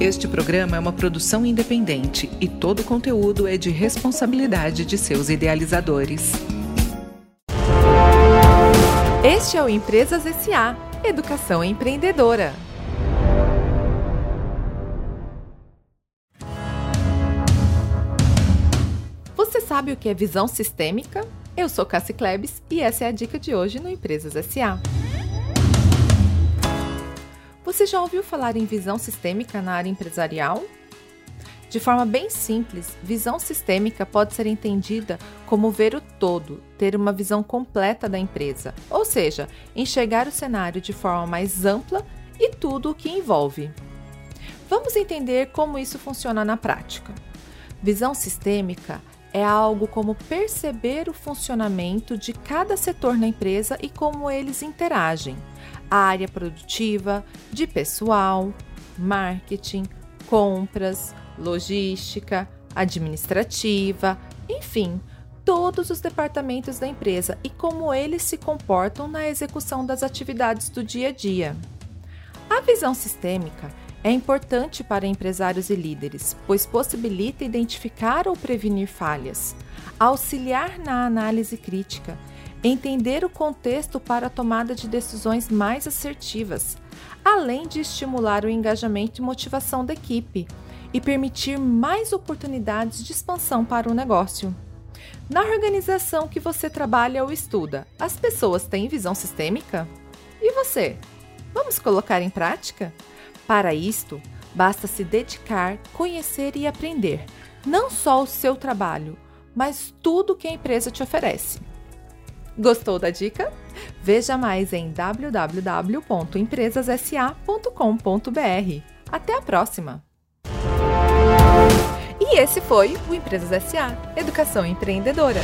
Este programa é uma produção independente e todo o conteúdo é de responsabilidade de seus idealizadores. Este é o Empresas SA Educação Empreendedora. Você sabe o que é visão sistêmica? Eu sou Cassi Klebs e essa é a dica de hoje no Empresas SA. Você já ouviu falar em visão sistêmica na área empresarial? De forma bem simples, visão sistêmica pode ser entendida como ver o todo, ter uma visão completa da empresa, ou seja, enxergar o cenário de forma mais ampla e tudo o que envolve. Vamos entender como isso funciona na prática. Visão sistêmica é algo como perceber o funcionamento de cada setor na empresa e como eles interagem área produtiva, de pessoal, marketing, compras, logística, administrativa, enfim, todos os departamentos da empresa e como eles se comportam na execução das atividades do dia a dia. A visão sistêmica é importante para empresários e líderes, pois possibilita identificar ou prevenir falhas, auxiliar na análise crítica entender o contexto para a tomada de decisões mais assertivas, além de estimular o engajamento e motivação da equipe e permitir mais oportunidades de expansão para o negócio. Na organização que você trabalha ou estuda, as pessoas têm visão sistêmica? E você? Vamos colocar em prática? Para isto, basta se dedicar, conhecer e aprender, não só o seu trabalho, mas tudo que a empresa te oferece. Gostou da dica? Veja mais em www.empresassa.com.br. Até a próxima! E esse foi o Empresas SA Educação Empreendedora.